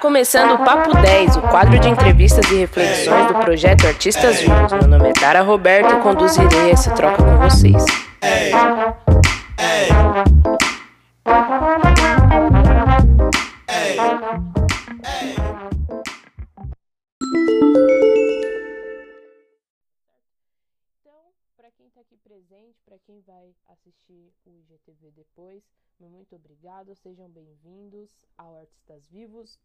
Começando o Papo 10, o quadro de entrevistas e reflexões do projeto Artistas Vivos. Meu nome é Dara Roberto e conduzirei essa troca com vocês. Então, para quem está aqui presente, para quem vai assistir o IGTV depois, muito obrigado, sejam bem-vindos ao Artistas Vivos.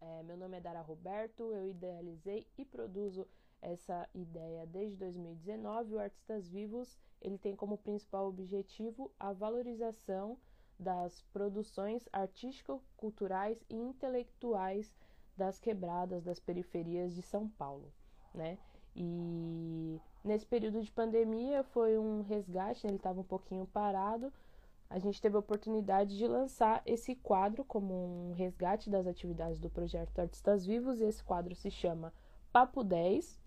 É, meu nome é Dara Roberto, eu idealizei e produzo essa ideia desde 2019. O Artistas Vivos ele tem como principal objetivo a valorização das produções artístico-culturais e intelectuais das quebradas, das periferias de São Paulo, né? E nesse período de pandemia foi um resgate, né? ele estava um pouquinho parado, a gente teve a oportunidade de lançar esse quadro como um resgate das atividades do projeto Artistas Vivos, e esse quadro se chama Papo 10.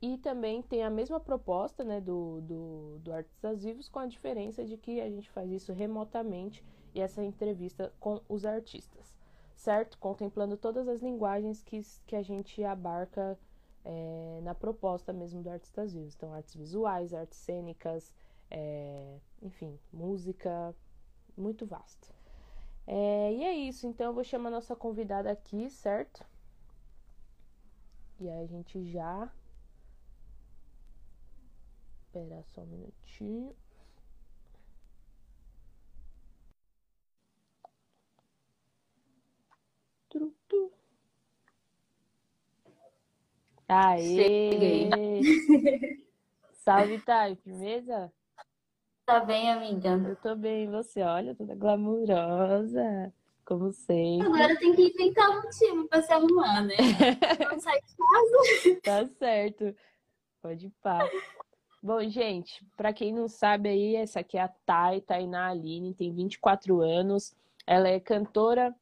E também tem a mesma proposta né, do, do, do Artistas Vivos, com a diferença de que a gente faz isso remotamente e essa entrevista com os artistas, certo? Contemplando todas as linguagens que, que a gente abarca é, na proposta mesmo do Artistas Vivos. Então, artes visuais, artes cênicas, é, enfim, música, muito vasto. É, e é isso, então eu vou chamar a nossa convidada aqui, certo? E aí a gente já. Espera só um minutinho. Aê! Salve, Thay, firmeza? Tá bem, amiga? Eu tô bem, você? Olha, toda glamurosa, como sempre. Agora tem que inventar um motivo pra se arrumar, né? Não sai de casa. Tá certo. Pode ir pá. Bom, gente, pra quem não sabe aí, essa aqui é a Thay, Tainá Aline, tem 24 anos. Ela é cantora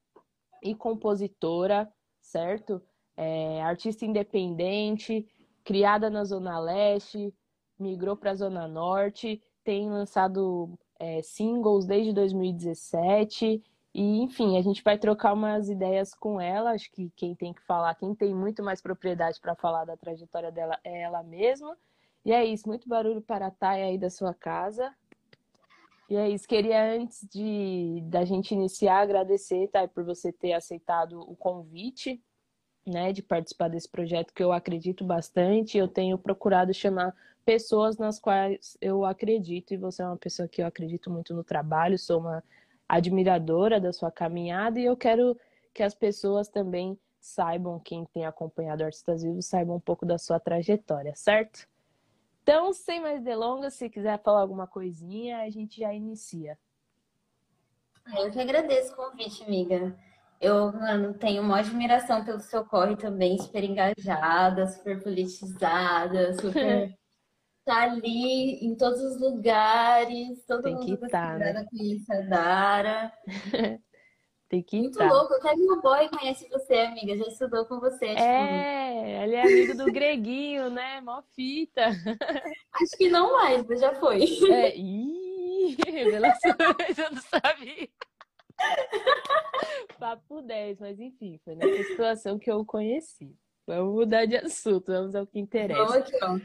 e compositora, certo? É artista independente, criada na Zona Leste, migrou pra Zona Norte tem lançado é, singles desde 2017. E, enfim, a gente vai trocar umas ideias com ela. Acho que quem tem que falar, quem tem muito mais propriedade para falar da trajetória dela é ela mesma. E é isso, muito barulho para a Thay aí da sua casa. E é isso, queria antes de da gente iniciar agradecer, Thay, por você ter aceitado o convite, né, de participar desse projeto que eu acredito bastante. Eu tenho procurado chamar pessoas nas quais eu acredito, e você é uma pessoa que eu acredito muito no trabalho, sou uma admiradora da sua caminhada e eu quero que as pessoas também saibam, quem tem acompanhado Artistas Vivos, saibam um pouco da sua trajetória, certo? Então, sem mais delongas, se quiser falar alguma coisinha, a gente já inicia. Eu que agradeço o convite, amiga. Eu, mano, tenho uma admiração pelo seu corre também, super engajada, super politizada, super tá ali em todos os lugares, todo Tem mundo que tá, né? conhece a Dara. Tem que Muito estar. louco, até meu boy conhece você, amiga, já estudou com você. Tipo, É, ele é amigo do Greguinho, né? Mó fita. acho que não mais, mas já foi. É, ih, revelações, eu não sabia. Papo 10, mas enfim, foi nessa situação que eu o conheci. Vamos mudar de assunto, vamos ao que Vamos interessa. aqui, ó.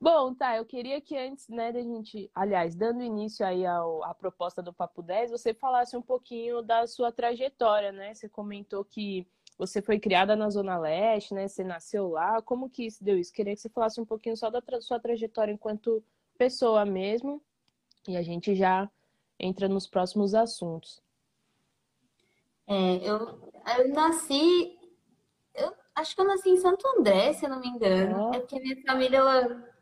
Bom, tá, eu queria que antes, né, da gente, aliás, dando início aí ao, à proposta do Papo 10, você falasse um pouquinho da sua trajetória, né? Você comentou que você foi criada na Zona Leste, né? Você nasceu lá. Como que se deu isso? Queria que você falasse um pouquinho só da tra- sua trajetória enquanto pessoa mesmo, e a gente já entra nos próximos assuntos. É, eu, eu nasci, eu acho que eu nasci em Santo André, se eu não me engano. Ó. É porque minha família, ela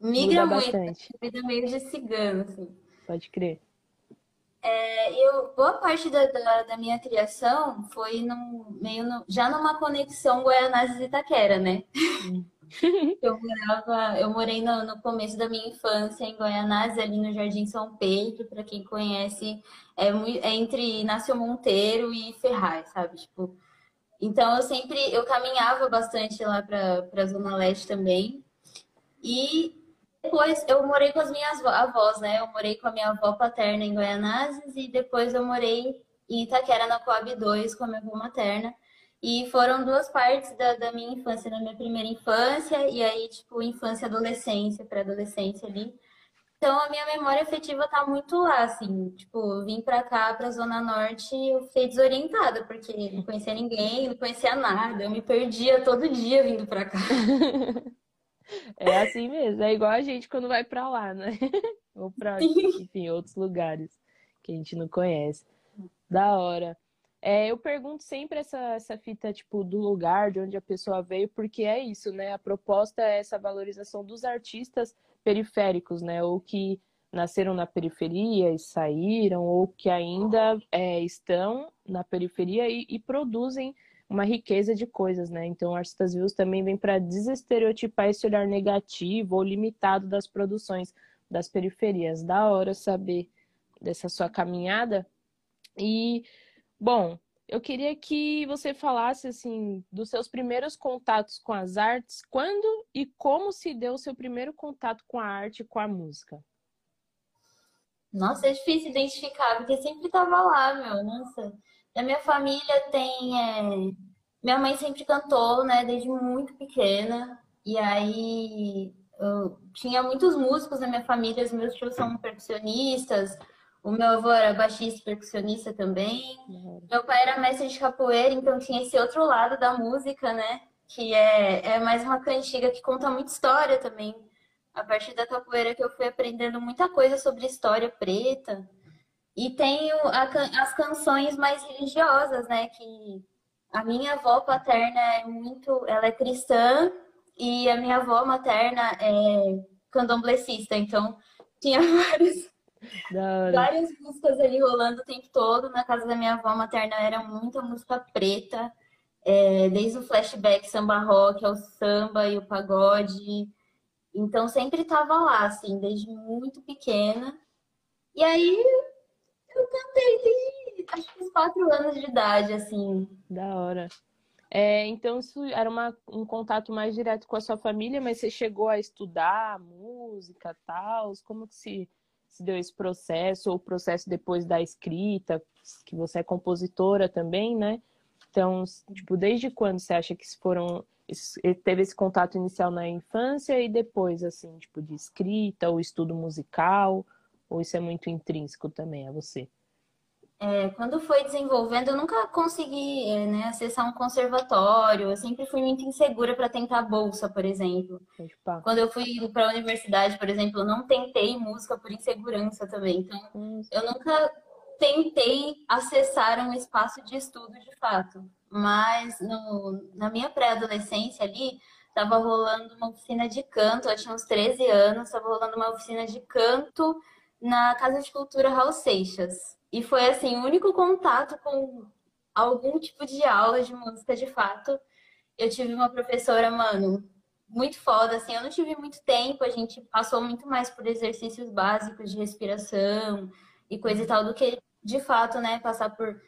migra Muda muito, bastante, vida meio de cigano, assim. pode crer. É, eu, boa parte da, da, da minha criação foi num, meio no- já numa conexão Guaianazes e Itaquera, né? Hum. Eu morava, eu morei no, no começo da minha infância em Guaianazes, ali no Jardim São Pedro, para quem conhece, é, é entre Inácio Monteiro e Ferraz, sabe? Tipo, então eu sempre eu caminhava bastante lá para para Zona Leste também. E depois eu morei com as minhas avó- avós, né? Eu morei com a minha avó paterna em Guaianazes e depois eu morei em Itaquera, na Coab 2, com a minha avó materna. E foram duas partes da, da minha infância, na minha primeira infância, e aí, tipo, infância, adolescência, pré-adolescência ali. Então, a minha memória afetiva tá muito lá, assim. Tipo, vim pra cá, pra Zona Norte, eu fiquei desorientada, porque não conhecia ninguém, não conhecia nada. Eu me perdia todo dia vindo pra cá. É assim mesmo, é igual a gente quando vai pra lá, né? Ou pra, enfim, outros lugares que a gente não conhece. Da hora. É, eu pergunto sempre essa, essa fita, tipo, do lugar, de onde a pessoa veio, porque é isso, né? A proposta é essa valorização dos artistas periféricos, né? Ou que nasceram na periferia e saíram, ou que ainda é, estão na periferia e, e, produzem uma riqueza de coisas, né? Então, Artistas Vivos também vem para desestereotipar esse olhar negativo ou limitado das produções das periferias. Da hora saber dessa sua caminhada. E, bom, eu queria que você falasse assim dos seus primeiros contatos com as artes, quando e como se deu o seu primeiro contato com a arte e com a música. Nossa, é difícil identificar, porque sempre estava lá, meu. Nossa, na minha família tem. É... Minha mãe sempre cantou, né, desde muito pequena. E aí eu tinha muitos músicos na minha família, os meus tios são percussionistas, o meu avô era baixista e percussionista também. Uhum. Meu pai era mestre de capoeira, então tinha esse outro lado da música, né? Que é, é mais uma cantiga que conta muita história também. A partir da capoeira que eu fui aprendendo muita coisa sobre história preta. E a, as canções mais religiosas, né? Que a minha avó paterna é muito. Ela é cristã e a minha avó materna é candomblessista. Então tinha vários Várias músicas ali rolando o tempo todo. Na casa da minha avó materna era muita música preta, é, desde o flashback samba rock ao samba e o pagode. Então sempre tava lá, assim, desde muito pequena. E aí eu cantei desde acho que uns quatro anos de idade, assim. Da hora. É, então isso era uma, um contato mais direto com a sua família, mas você chegou a estudar música, tal? Como que se se deu esse processo, ou o processo depois da escrita, que você é compositora também, né? Então, tipo, desde quando você acha que foram teve esse contato inicial na infância e depois, assim, tipo, de escrita ou estudo musical, ou isso é muito intrínseco também a você? É, quando foi desenvolvendo, eu nunca consegui é, né, acessar um conservatório. Eu sempre fui muito insegura para tentar bolsa, por exemplo. Quando eu fui para a universidade, por exemplo, eu não tentei música por insegurança também. Então, hum. eu nunca tentei acessar um espaço de estudo de fato. Mas no, na minha pré-adolescência ali, estava rolando uma oficina de canto. Eu tinha uns 13 anos, estava rolando uma oficina de canto na Casa de Cultura Raul Seixas. E foi assim, o único contato com algum tipo de aula de música de fato. Eu tive uma professora, mano, muito foda, assim, eu não tive muito tempo, a gente passou muito mais por exercícios básicos de respiração e coisa e tal, do que de fato, né, passar por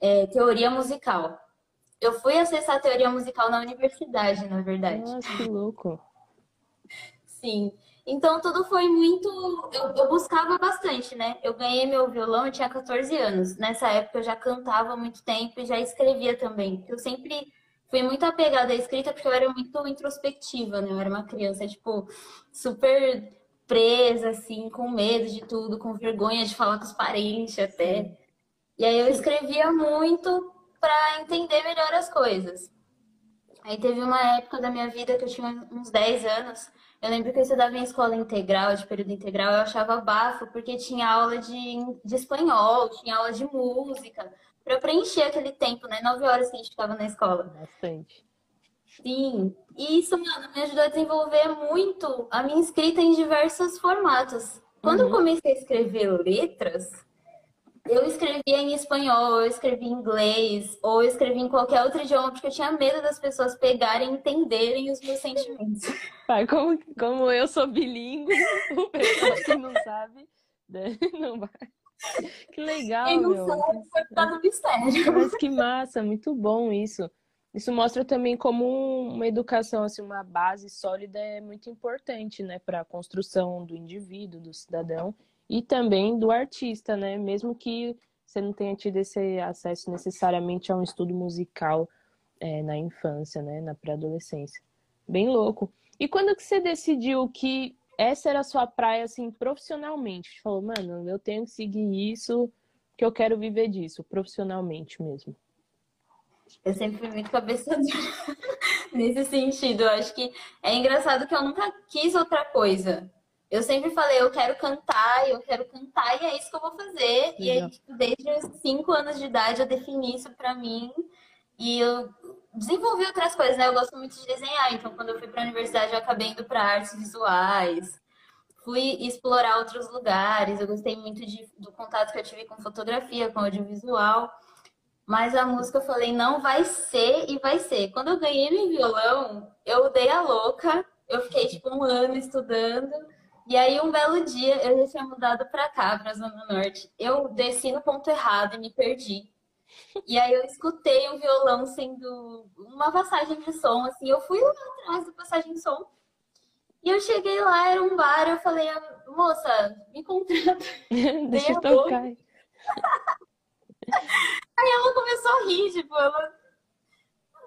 é, teoria musical. Eu fui acessar a teoria musical na universidade, na verdade. Nossa, que louco. Sim. Então tudo foi muito. Eu, eu, buscava bastante, né? Eu ganhei meu violão, eu tinha 14 anos. Nessa época eu já cantava há muito tempo e já escrevia também. Eu sempre fui muito apegada à escrita porque eu era muito introspectiva, né? Eu era uma criança, tipo, super presa, assim, com medo de tudo, com vergonha de falar com os parentes até. E aí eu escrevia muito para entender melhor as coisas. Aí teve uma época da minha vida que eu tinha uns 10 anos eu lembro que eu estudava em escola integral, de período integral, eu achava bafo, porque tinha aula de, de espanhol, tinha aula de música, para eu preencher aquele tempo, né? Nove horas que a gente ficava na escola. Bastante. Sim. E isso, mano, me ajudou a desenvolver muito a minha escrita em diversos formatos. Quando uhum. eu comecei a escrever letras, eu escrevia em espanhol, eu escrevia em inglês, ou eu escrevia em qualquer outro idioma, porque eu tinha medo das pessoas pegarem e entenderem os meus sentimentos. Pai, como, como eu sou bilíngue, o pessoal que não sabe, né? não vai. Que legal, Quem não meu. sabe foi por causa do mistério. Mas que massa, muito bom isso. Isso mostra também como uma educação, assim, uma base sólida é muito importante, né, para a construção do indivíduo, do cidadão e também do artista, né? Mesmo que você não tenha tido esse acesso necessariamente a um estudo musical é, na infância, né? Na pré-adolescência. Bem louco. E quando que você decidiu que essa era a sua praia, assim, profissionalmente? Você falou, mano, eu tenho que seguir isso, que eu quero viver disso, profissionalmente mesmo. Eu sempre fui muito cabeça nesse sentido. Eu acho que é engraçado que eu nunca quis outra coisa. Eu sempre falei, eu quero cantar, eu quero cantar e é isso que eu vou fazer. E aí, tipo, desde os cinco anos de idade eu defini isso pra mim. E eu desenvolvi outras coisas, né? Eu gosto muito de desenhar, então quando eu fui para a universidade eu acabei indo para artes visuais. Fui explorar outros lugares, eu gostei muito de, do contato que eu tive com fotografia, com audiovisual. Mas a música eu falei, não vai ser e vai ser. Quando eu ganhei meu violão, eu dei a louca. Eu fiquei tipo um ano estudando. E aí um belo dia eu já tinha mudado para cá, para a Zona Norte. Eu desci no ponto errado e me perdi. E aí eu escutei o violão sendo uma passagem de som, assim, eu fui lá atrás da passagem de som. E eu cheguei lá, era um bar, eu falei, moça, me contrata. Deixa eu tocar. Aí ela começou a rir, tipo, ela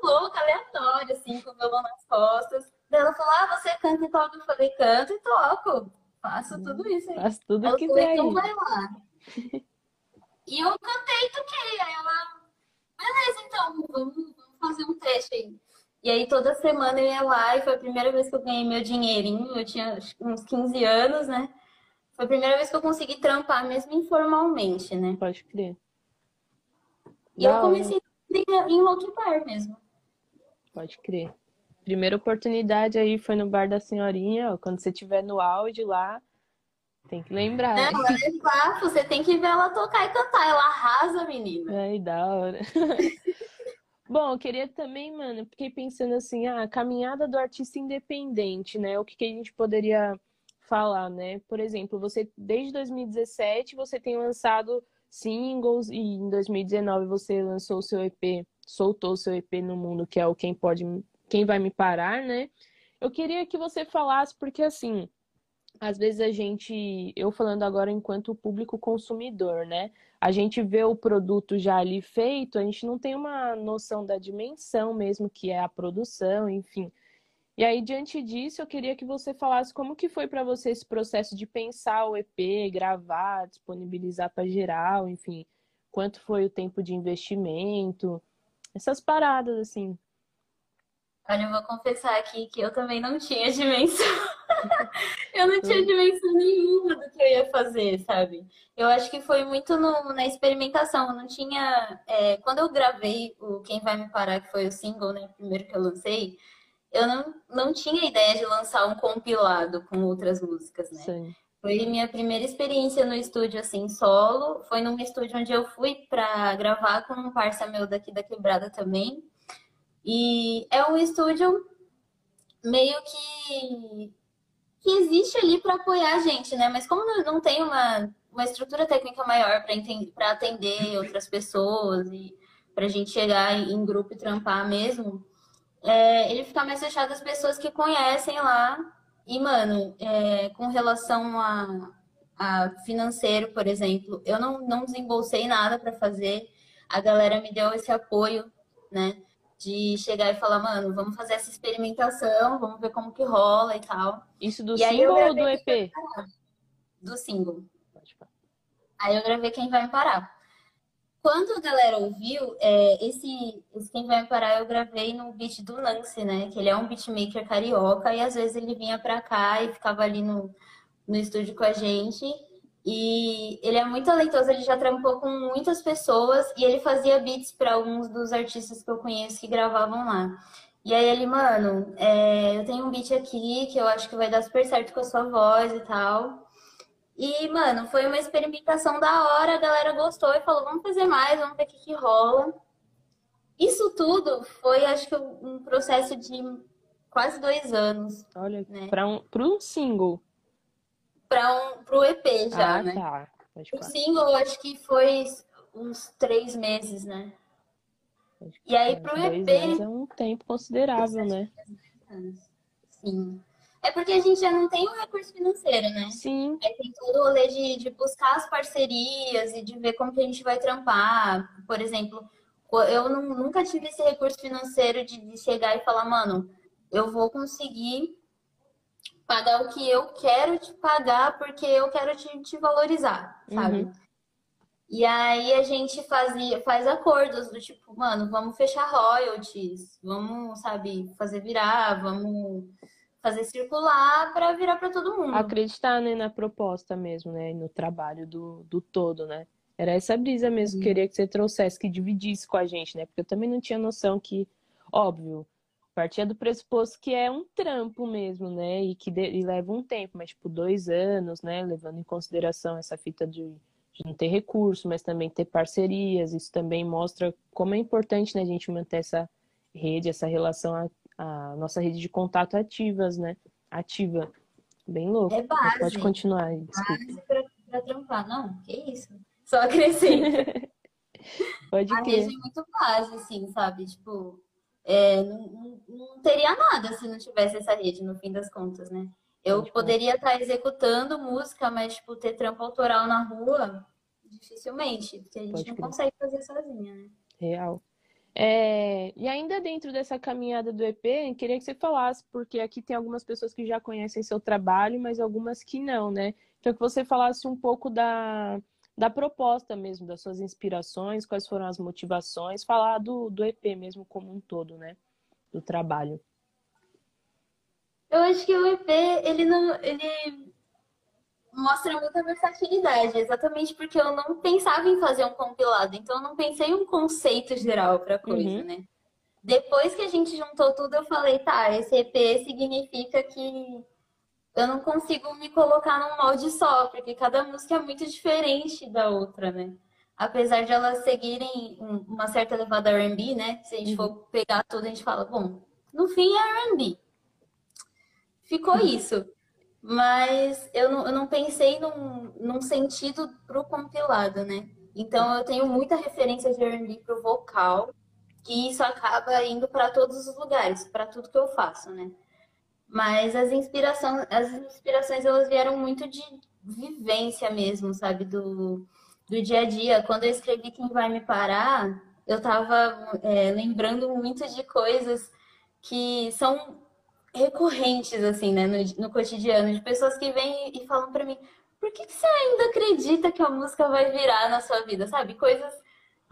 louca, aleatória, assim, com o violão nas costas. Ela falou, ah, você canta e toca? Eu falei, canto e toco. Faço tudo isso aí. Faço tudo ela que falou, então vai lá. E eu cantei e toquei. Aí ela, beleza, então, vamos, vamos fazer um teste aí. E aí toda semana eu ia lá e foi a primeira vez que eu ganhei meu dinheirinho. Eu tinha uns 15 anos, né? Foi a primeira vez que eu consegui trampar, mesmo informalmente, né? Pode crer. E Da eu comecei em outro bar mesmo. Pode crer. Primeira oportunidade aí foi no bar da senhorinha, ó, quando você estiver no auge lá, tem que lembrar. Não, ela é fato, você tem que ver ela tocar e cantar. Ela arrasa, menina. Ai, da hora. Bom, eu queria também, mano, fiquei pensando assim, ah, a caminhada do artista independente, né? O que, que a gente poderia falar, né? Por exemplo, você desde 2017 você tem lançado singles e em 2019 você lançou o seu EP, soltou o seu EP no mundo, que é o Quem Pode, Quem Vai Me Parar, né? Eu queria que você falasse, porque assim, às vezes a gente, eu falando agora enquanto público consumidor, né? A gente vê o produto já ali feito, a gente não tem uma noção da dimensão mesmo que é a produção, enfim. E aí, diante disso, eu queria que você falasse como que foi para você esse processo de pensar o EP, gravar, disponibilizar para geral, enfim, quanto foi o tempo de investimento, essas paradas assim. Olha, eu vou confessar aqui que eu também não tinha dimensão. eu não tinha dimensão nenhuma do que eu ia fazer, sabe? Eu acho que foi muito no- na experimentação. Eu não tinha. é, quando eu gravei o Quem Vai Me Parar, que foi o single, né? Primeiro que eu lancei, eu não, não tinha ideia de lançar um compilado com outras músicas, né? Sim. Foi minha primeira experiência no estúdio, assim, solo. Foi num estúdio onde eu fui pra gravar com um parça meu daqui da Quebrada também. E é um estúdio meio que que existe ali para apoiar a gente, né? Mas como não- tem uma, uma estrutura técnica maior para atender outras pessoas e para a gente chegar em grupo e trampar mesmo, é, ele fica mais fechado às pessoas que conhecem lá. E, mano, é, com relação a, a financeiro, por exemplo, eu não, não desembolsei nada para fazer. A galera me deu esse apoio, né? De chegar e falar, mano, vamos fazer essa experimentação, vamos ver como que rola e tal. Isso do E single ou do EP? Do single. Aí eu gravei Quem Vai Me Parar. Quando a galera ouviu, é, esse, esse Quem Vai Me Parar eu gravei no beat do Lance, né? Que ele é um beatmaker carioca e às vezes ele vinha pra cá e ficava ali no, no estúdio com a gente. E ele é muito talentoso, ele já trampou com muitas pessoas e ele fazia beats para alguns dos artistas que eu conheço que gravavam lá. E aí ele, mano, é, eu tenho um beat aqui que eu acho que vai dar super certo com a sua voz e tal. E, mano, foi uma experimentação da hora, a galera gostou e falou, vamos fazer mais, vamos ver o que, que rola. Isso tudo foi, acho que, um processo de quase dois anos Olha, Né? para um, pra um single. Para um, pro EP já, ah, né? tá. O single, acho que foi uns três meses, né? E aí, pro EP, é um tempo considerável, né? Sim. É porque a gente já não tem um recurso financeiro, né? Sim. Aí tem todo o rolê de, de buscar as parcerias e de ver como que a gente vai trampar. Por exemplo, eu não, nunca tive esse recurso financeiro de, de chegar e falar, mano, eu vou conseguir pagar o que eu quero te pagar porque eu quero te, te valorizar, sabe? Uhum. E aí a gente fazia, faz acordos do tipo, mano, vamos fechar royalties, vamos, sabe, fazer virar, vamos fazer circular para virar para todo mundo. Acreditar né, na proposta mesmo, né? No trabalho do, do todo, né? Era essa brisa mesmo que queria que você trouxesse, que dividisse com a gente, né? Porque eu também não tinha noção que, óbvio, partia do pressuposto que é um trampo mesmo, né? E que de, e leva um tempo, mas tipo dois anos, né? Levando em consideração essa fita de, de, não ter recurso, mas também ter parcerias. Isso também mostra como é importante, né? A gente manter essa rede, essa relação, a, a nossa rede de contato ativas, né? Ativa. Bem louco. É base. pode continuar. Desculpa. Base pra, trampar. Não, que isso. Só acrescenta. pode a rede é muito base, assim, sabe? Tipo, é, não, não, teria nada se não tivesse essa rede, no fim das contas, né? Eu poderia estar executando música, mas, tipo, ter trampo autoral na rua, dificilmente, porque a gente não crer. consegue fazer sozinha, né? Real. É, e ainda dentro dessa caminhada do EP, queria que você falasse, porque aqui tem algumas pessoas que já conhecem seu trabalho, mas algumas que não, né? Então, que você falasse um pouco da, da proposta mesmo, das suas inspirações, quais foram as motivações, falar do, do EP mesmo como um todo, né? Do trabalho. Eu acho que o EP, ele não. ele mostra muita versatilidade, exatamente porque eu não pensava em fazer um compilado, então eu não pensei um conceito geral para coisa, uhum. né? Depois que a gente juntou tudo, eu falei, tá, esse EP significa que eu não consigo me colocar num molde só, porque cada música é muito diferente da outra, né? Apesar de elas seguirem uma certa levada R&B, né? Se a gente uhum. for pegar tudo, a gente fala, bom, no fim é R&B. Ficou uhum. isso. Mas eu não, eu não pensei num, num sentido pro compilado, né? Então eu tenho muita referência de R&B pro vocal, e isso acaba indo para todos os lugares, para tudo que eu faço, né? Mas as inspirações, as inspirações elas vieram muito de vivência mesmo, sabe? Do, do dia a dia. Quando eu escrevi Quem Vai Me Parar, eu estava é, lembrando muito de coisas que são recorrentes, assim, né, no, no cotidiano, de pessoas que vêm e falam para mim: por que, que você ainda acredita que a música vai virar na sua vida, sabe? Coisas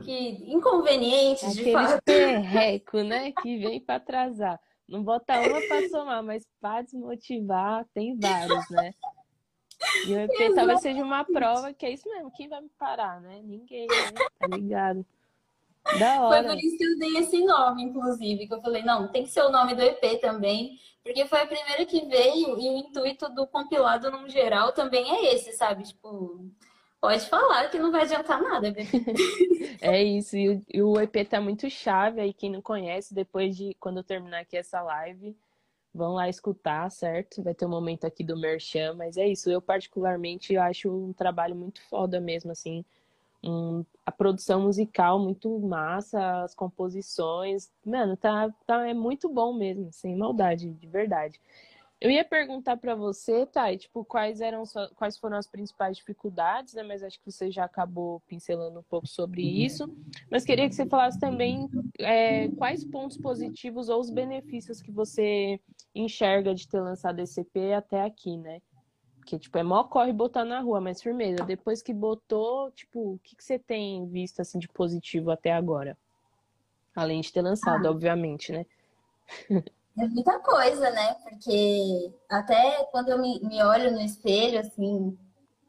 que inconvenientes Aquele de fato. perreco, né, que vem para atrasar. Não bota uma para somar, mas para desmotivar, tem vários, né? E o EP talvez seja uma prova que é isso mesmo. Quem vai me parar, né? Ninguém, né? Tá ligado? Da hora. Foi por isso que eu dei esse nome, inclusive, que eu falei, não, tem que ser o nome do EP também, porque foi a primeira que veio e o intuito do compilado no geral também é esse, sabe? Tipo, pode falar que não vai adiantar nada. é isso, e o, e o EP tá muito chave aí, quem não conhece, depois de quando eu terminar aqui essa live, vão lá escutar, certo? Vai ter um momento aqui do Merchan, mas é isso, eu particularmente acho um trabalho muito foda mesmo, assim, um, a produção musical muito massa, as composições, mano, tá, tá é muito bom mesmo, sem maldade, de verdade. Eu ia perguntar para você, tá, tipo, quais eram quais foram as principais dificuldades, né? Mas acho que você já acabou pincelando um pouco sobre isso. Mas queria que você falasse também é, quais pontos positivos ou os benefícios que você enxerga de ter lançado esse EP até aqui, né? Porque, tipo, é mó corre botar na rua, mas firmeza. Depois que botou, tipo, o que, que você tem visto, assim, de positivo até agora? Além de ter lançado, ah. obviamente, né? É muita coisa, né? Porque até quando eu me, me olho no espelho, assim,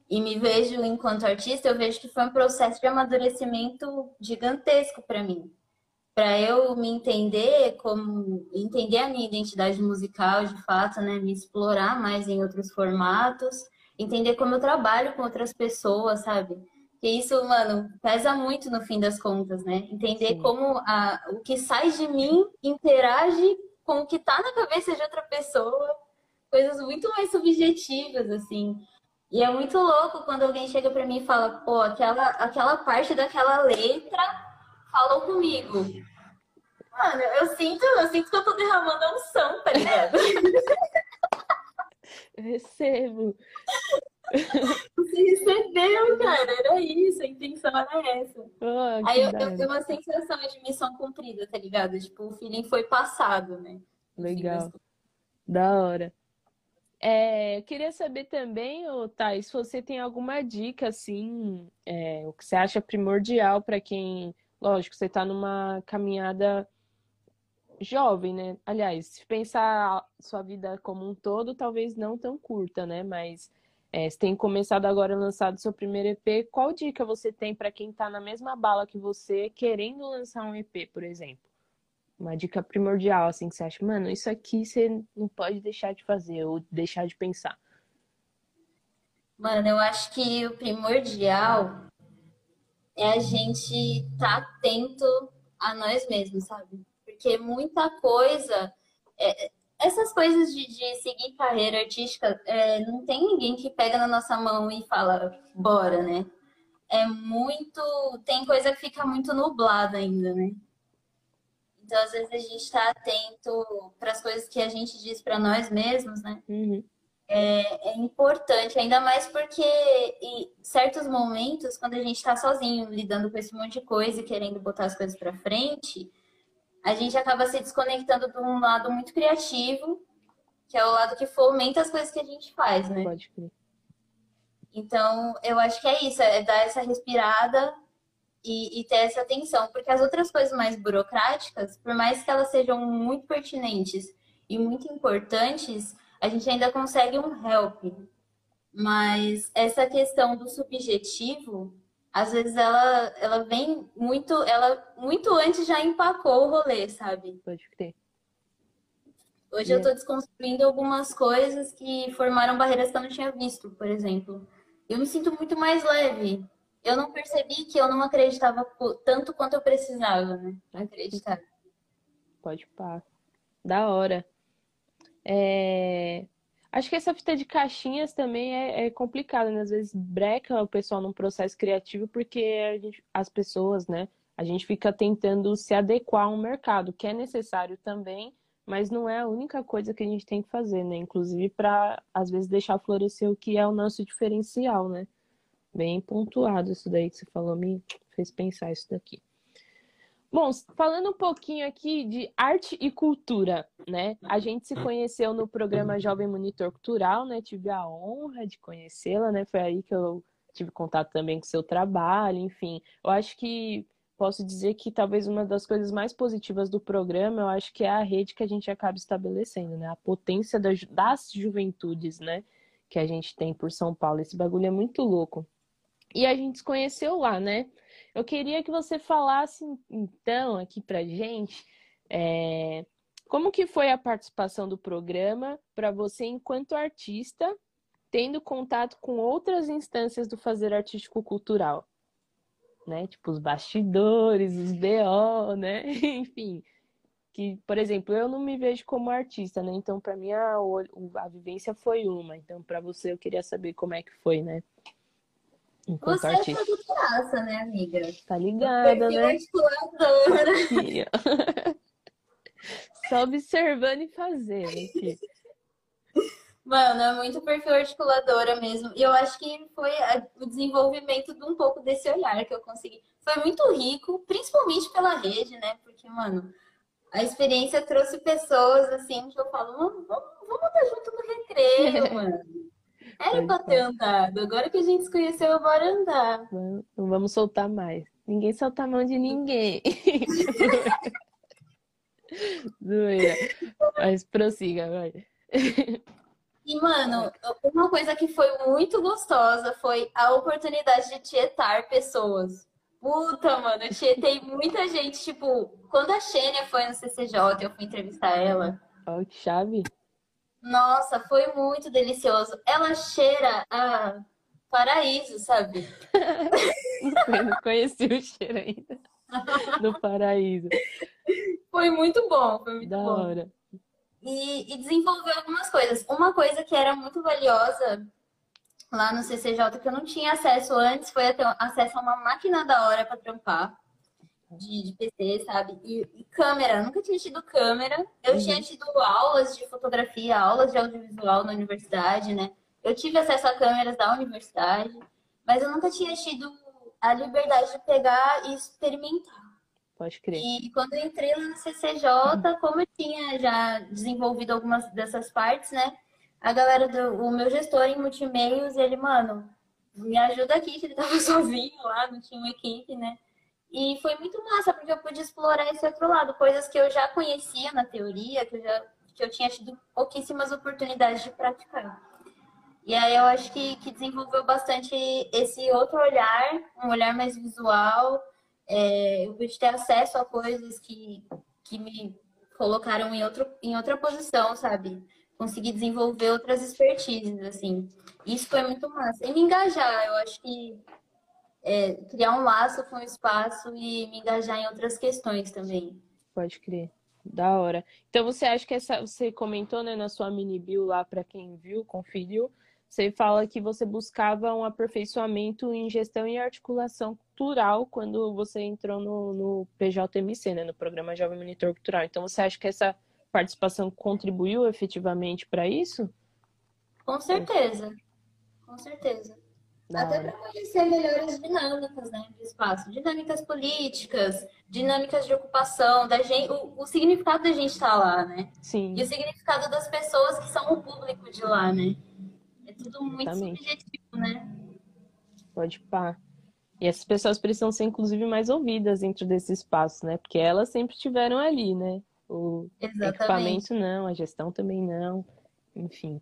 e me vejo enquanto artista, eu vejo que foi um processo de amadurecimento gigantesco para mim. Para eu me entender como entender a minha identidade musical, de fato, né, me explorar mais em outros formatos, entender como eu trabalho com outras pessoas, sabe? Que isso, mano, pesa muito no fim das contas, né? Entender Sim. como a, o que sai de mim interage com o que tá na cabeça de outra pessoa, coisas muito mais subjetivas, assim. E é muito louco quando alguém chega para mim e fala, pô, aquela, aquela parte daquela letra falou comigo. Mano, eu sinto, eu sinto que eu tô derramando unção, tá ligado? Recebo. Você recebeu, cara, era isso, a intenção era essa. Oh, Aí eu, eu tenho uma sensação de missão cumprida, tá ligado? Tipo, o feeling foi passado, né? Legal. Da hora. É, eu queria saber também, ô, Thais, se você tem alguma dica, assim, é, o que você acha primordial para quem, lógico, você está numa caminhada jovem, né? Aliás, se pensar a sua vida como um todo, talvez não tão curta, né? Mas é, você tem começado agora lançado seu primeiro EP. Qual dica você tem para quem está na mesma bala que você, querendo lançar um EP, por exemplo? Uma dica primordial, assim, que você acha, mano, isso aqui você não pode deixar de fazer ou deixar de pensar. Mano, eu acho que o primordial é a gente estar tá atento a nós mesmos, sabe? Porque muita coisa. É, essas coisas de, de, seguir carreira artística, é, não tem ninguém que pega na nossa mão e fala, bora, né? É muito. Tem coisa que fica muito nublada ainda, né? Então, às vezes, a gente está atento para as coisas que a gente diz para nós mesmos, né? Uhum. É, é, importante, ainda mais porque em certos momentos, quando a gente está sozinho, lidando com esse monte de coisa e querendo botar as coisas para frente, a gente acaba se desconectando de um lado muito criativo, que é o lado que fomenta as coisas que a gente faz, né? Pode crer. Então, eu acho que é isso, é dar essa respirada e, e, ter essa atenção, porque as outras coisas mais burocráticas, por mais que elas sejam muito pertinentes e muito importantes, a gente ainda consegue um help. Mas essa questão do subjetivo, às vezes ela, ela vem muito, ela muito antes já empacou o rolê, sabe? Pode crer. Hoje eu estou desconstruindo algumas coisas que formaram barreiras que eu não tinha visto, por exemplo. Eu me sinto muito mais leve eu não percebi que eu não acreditava tanto quanto eu precisava, né? Acreditar. Pode pá. Da hora. É... Acho que essa fita de caixinhas também é, é complicada, né? Às vezes breca o pessoal num processo criativo porque gente, as pessoas, né? A gente fica tentando se adequar a um mercado, que é necessário também, mas não é a única coisa que a gente tem que fazer, né? Inclusive para, às vezes, deixar florescer o que é o nosso diferencial, né? Bem pontuado isso daí que você falou, me fez pensar isso daqui. Bom, falando um pouquinho aqui de arte e cultura, né? A gente se conheceu no programa Jovem Monitor Cultural, né? Tive a honra de conhecê-la, né? Foi aí que eu tive contato também com seu trabalho, enfim. Eu acho que posso dizer que talvez uma das coisas mais positivas do programa, eu acho que é a rede que a gente acaba estabelecendo, né? A potência das, das juventudes, né? Que a gente tem por São Paulo. Esse bagulho é muito louco. E a gente se conheceu lá, né? Eu queria que você falasse, então, aqui pra gente, é, como que foi a participação do programa para você enquanto artista, tendo contato com outras instâncias do fazer artístico-cultural? Né? Tipo, os bastidores, os BO, né? Enfim, que, por exemplo, eu não me vejo como artista, né? Então, para mim, a, a vivência foi uma. Então, para você, eu queria saber como é que foi, né? Enquanto Você artista. é produtoraça, né, amiga? Tá ligada, né? articuladora. Só observando e fazendo aqui. Mano, é muito perfil articuladora mesmo. E eu acho que foi o desenvolvimento de um pouco desse olhar que eu consegui. Foi muito rico, principalmente pela rede, né? Porque, mano, a experiência trouxe pessoas assim que eu falo, vamos, vamos, vamos estar junto no recreio, mano. Era pra ter andado. Agora que a gente se conheceu, bora andar. Não, não vamos soltar mais. Ninguém solta a mão de ninguém. Doeira. Mas prossiga, vai. E, mano, uma coisa que foi muito gostosa foi a oportunidade de tietar pessoas. Puta, mano, eu tietei muita gente. Tipo, quando a Xênia foi no CCJ, eu fui entrevistar ela. Ó, que chave. Nossa, foi muito delicioso. Ela cheira a paraíso, sabe? Eu não conheci o cheiro ainda. No paraíso. Foi muito bom, foi muito da bom. hora. E, e desenvolveu algumas coisas. Uma coisa que era muito valiosa lá no CCJ que eu não tinha acesso antes foi ter acesso a uma máquina da hora para trampar. De, de PC, sabe? E, e, câmera, nunca tinha tido câmera. Eu uhum. tinha tido aulas de fotografia, aulas de audiovisual na universidade, né? Eu tive acesso a câmeras da universidade, mas eu nunca tinha tido a liberdade de pegar e experimentar. Pode crer. E quando eu entrei lá no CCJ, uhum. como eu tinha já desenvolvido algumas dessas partes, né? A galera do o meu gestor em multimeios, ele, mano, me ajuda aqui, que ele tava sozinho lá, não tinha uma equipe, né? E foi muito massa, porque eu pude explorar esse outro lado, coisas que eu já conhecia na teoria, que eu, já, que eu tinha tido pouquíssimas oportunidades de praticar. E aí eu acho que, que desenvolveu bastante esse outro olhar, um olhar mais visual. É, eu pude ter acesso a coisas que, que me colocaram em, outro, em outra posição, sabe? Consegui desenvolver outras expertises, assim. Isso foi muito massa. E me engajar, eu acho que é, criar um laço com o espaço e me engajar em outras questões também. Pode crer. Da hora. Então você acha que essa. Você comentou né, na sua mini bio lá para quem viu, conferiu. Você fala que você buscava um aperfeiçoamento em gestão e articulação cultural quando você entrou no, no PJMC, né, no Programa Jovem Monitor Cultural. Então você acha que essa participação contribuiu efetivamente para isso? Com certeza. Com certeza. Até para conhecer melhor as dinâmicas né, do espaço, dinâmicas políticas, dinâmicas de ocupação, da gente, o, o significado da gente estar tá lá, né? Sim. E o significado das pessoas que são o público de lá, né? É tudo muito Exatamente. subjetivo, né? Pode pá. E essas pessoas precisam ser, inclusive, mais ouvidas dentro desse espaço, né? Porque elas sempre estiveram ali, né? O Exatamente. equipamento não, a gestão também não, enfim.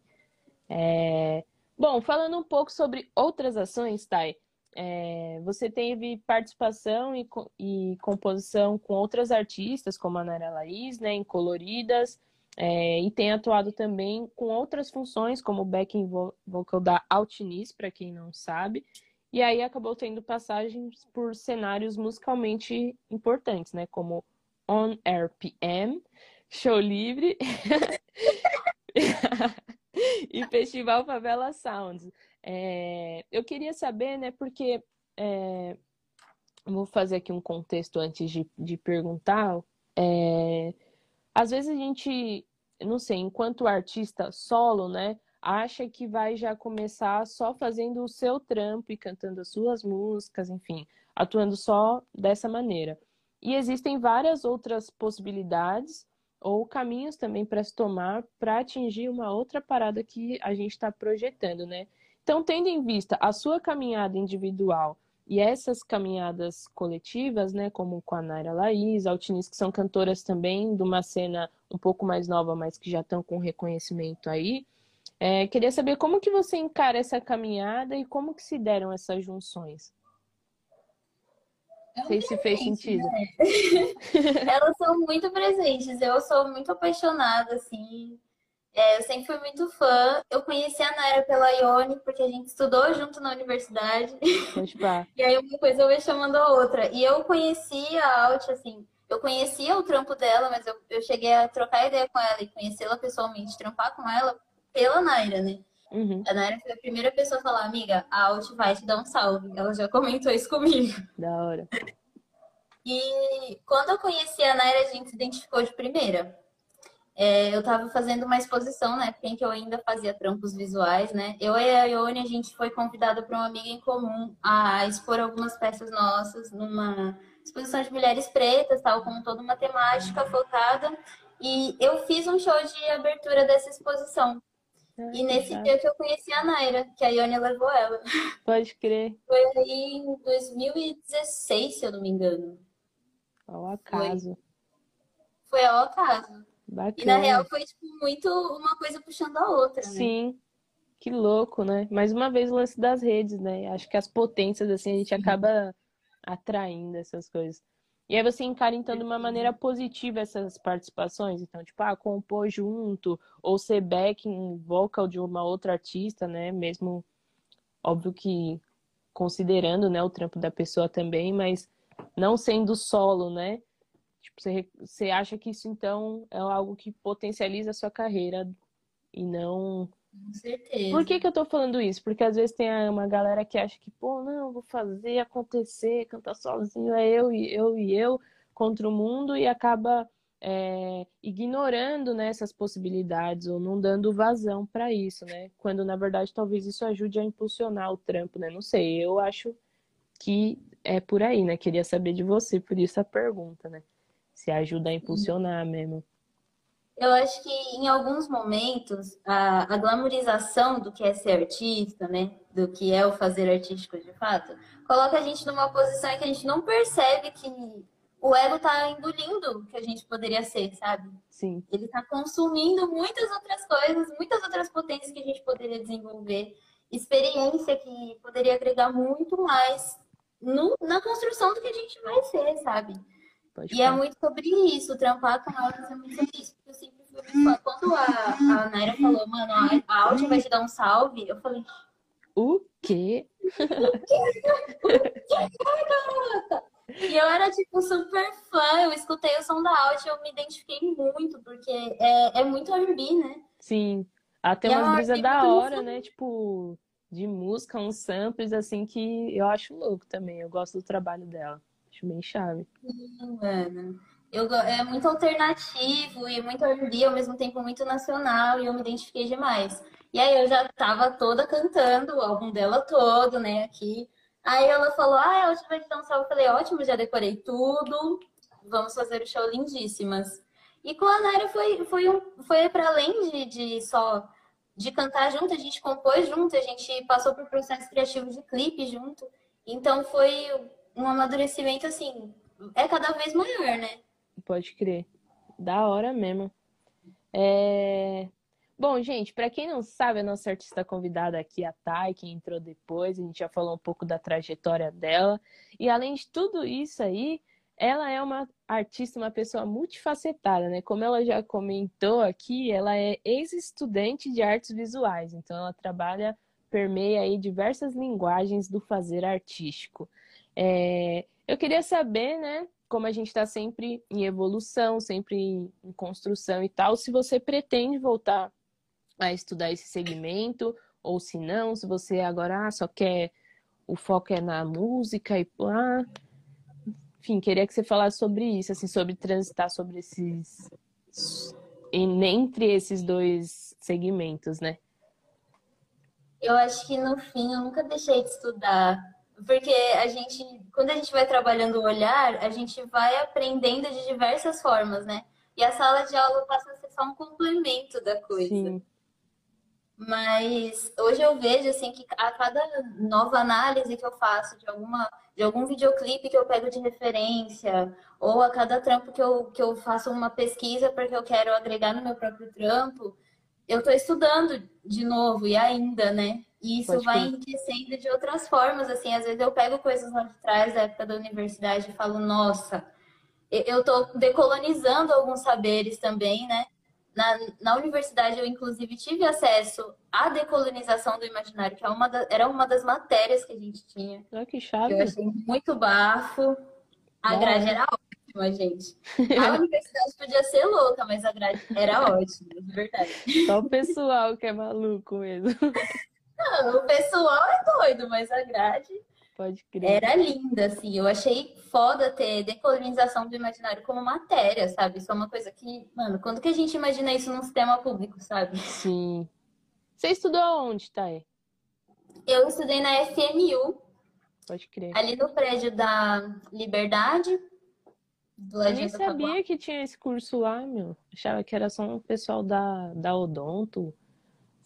É... Bom, falando um pouco sobre outras ações, Thay, é, você teve participação e, e, composição com outras artistas, como a Nara Laís, né, em Coloridas, é, e tem atuado também com outras funções, como backing vocal da Altinis, para quem não sabe, e aí acabou tendo passagens por cenários musicalmente importantes, né, como On Air PM, Show Livre. e Festival Favela Sounds. É, eu queria saber, né, porque é, vou fazer aqui um contexto antes de, de perguntar. É, às vezes a gente, não sei, enquanto artista solo, né, acha que vai já começar só fazendo o seu trampo e cantando as suas músicas, enfim, atuando só dessa maneira. E existem várias outras possibilidades ou caminhos também para se tomar para atingir uma outra parada que a gente está projetando, né? Então, tendo em vista a sua caminhada individual e essas caminhadas coletivas, né, como com a Naira Laís, Altinis, que são cantoras também de uma cena um pouco mais nova, mas que já estão com reconhecimento aí, é, queria saber como que você encara essa caminhada e como que se deram essas junções. Não sei se fez sentido. Né? Elas são muito presentes. Eu sou muito apaixonada, assim. É, eu sempre fui muito fã. Eu conheci a Naira pela Ione, porque a gente estudou junto na universidade. e aí uma coisa eu ia chamando a outra. E eu conheci a Alt, assim, eu conhecia o trampo dela, mas eu, eu cheguei a trocar ideia com ela e conhecê-la pessoalmente, trampar com ela pela Naira, né? Uhum. A Naira foi a primeira pessoa a falar, amiga, a Alt vai te dar um salve. Ela já comentou isso comigo. Da hora. E quando eu conheci a Naira, a gente se identificou de primeira. É, eu estava fazendo uma exposição, né? Porque eu ainda fazia trampos visuais, né? Eu e a Ione, a gente foi convidada por uma amiga em comum a expor algumas peças nossas numa exposição de mulheres pretas, tal, com toda uma temática focada. E eu fiz um show de abertura dessa exposição. E nesse dia que eu conheci a Naira, que a Ione levou ela. Pode crer. Foi aí em 2016, se eu não me engano. Ao acaso. Foi, foi ao acaso. Bacana. E na real foi tipo, muito uma coisa puxando a outra, né? Sim. Que louco, né? Mais uma vez o lance das redes, né? Acho que as potências, assim, a gente acaba atraindo essas coisas. E aí você encara, então, de uma maneira positiva essas participações. Então, tipo, ah, compor junto, ou ser backing vocal de uma outra artista, né? Mesmo, óbvio que considerando, né, o trampo da pessoa também, mas não sendo solo, né? Tipo, você, você acha que isso, então, é algo que potencializa a sua carreira e não Com certeza. Por que, que eu tô falando isso? Porque às vezes tem uma galera que acha que, pô, não, vou fazer acontecer, cantar sozinho, é eu e eu e eu contra o mundo e acaba é, ignorando né, essas possibilidades ou não dando vazão para isso, né? Quando na verdade talvez isso ajude a impulsionar o trampo, né? Não sei, eu acho que é por aí, né? Queria saber de você, por isso a pergunta, né? Se ajuda a impulsionar mesmo. Eu acho que em alguns momentos a, a glamorização do que é ser artista, né? Do que é o fazer artístico de fato, coloca a gente numa posição em que a gente não percebe que o ego tá engolindo o que a gente poderia ser, sabe? Sim. Ele tá consumindo muitas outras coisas, muitas outras potências que a gente poderia desenvolver, experiência que poderia agregar muito mais no, na construção do que a gente vai ser, sabe? Pode e é muito sobre isso, trampar com elas é muito sobre isso. Quando a, a Naira falou, mano, a, a Áudia vai te dar um salve, eu falei. O quê? O quê? O quê, E eu era, tipo, super fã. Eu escutei o som da Áudia e eu me identifiquei muito, porque é, é muito R&B, né? Sim. Até umas é brisas da hora, né? Tipo, de música, uns samples, assim, que eu acho louco também. Eu gosto do trabalho dela. Acho bem chave. Sim, mano. Eu, é muito alternativo e muito R&B, ao mesmo tempo muito nacional, e eu me identifiquei demais. E aí eu já tava toda cantando o álbum dela todo, né, aqui. Aí ela falou, ah, eu tive que dançar. Eu falei, ótimo, já decorei tudo, vamos fazer o show lindíssimas. E com a Naira foi, foi, um, foi para além de, de só de cantar junto, a gente compôs junto, a gente passou por processos criativos de clipe junto. Então foi um amadurecimento assim, é cada vez maior, né? Pode crer. Da hora mesmo. É... Bom, gente, para quem não sabe, a nossa artista convidada aqui, a Thay, que entrou depois, a gente já falou um pouco da trajetória dela. E além de tudo isso aí, ela é uma artista, uma pessoa multifacetada, né? Como ela já comentou aqui, ela é ex-estudante de artes visuais, então ela trabalha, permeia aí diversas linguagens do fazer artístico. É, eu queria saber, né, como a gente está sempre em evolução, sempre em, construção e tal, se você pretende voltar a estudar esse segmento, ou se não, se você agora ah, só quer o foco é na música e ah, enfim, queria que você falasse sobre isso, assim, sobre transitar sobre esses entre esses dois segmentos, né? Eu acho que no fim eu nunca deixei de estudar porque a gente, quando a gente vai trabalhando o olhar, a gente vai aprendendo de diversas formas, né? E a sala de aula passa a ser só um complemento da coisa. Sim. Mas hoje eu vejo assim que a cada nova análise que eu faço de alguma de algum videoclipe que eu pego de referência, ou a cada trampo que eu, que eu faço uma pesquisa porque eu quero agregar no meu próprio trampo, eu estou estudando de novo e ainda, né? E isso Pode vai enriquecendo de outras formas, assim, às vezes eu pego coisas lá de trás da época da universidade e falo, nossa, eu estou decolonizando alguns saberes também, né? Na, na universidade eu, inclusive, tive acesso à decolonização do imaginário, que é uma da, era uma das matérias que a gente tinha. Ah, que chave. Eu achei muito bafo. A grade era ótima, gente. A universidade podia ser louca, mas a grade era ótima, de verdade. Só o pessoal que é maluco mesmo. Não, o pessoal é doido, mas a grade Pode crer. era linda, assim. Eu achei foda ter decolonização do imaginário como matéria, sabe? Isso é uma coisa que, mano, quando que a gente imagina isso num sistema público, sabe? Sim. Você estudou onde, Thay? Eu estudei na FMU. Pode crer. Ali no prédio da Liberdade. Do Eu nem sabia que tinha esse curso lá, meu. Achava que era só um pessoal da, da Odonto.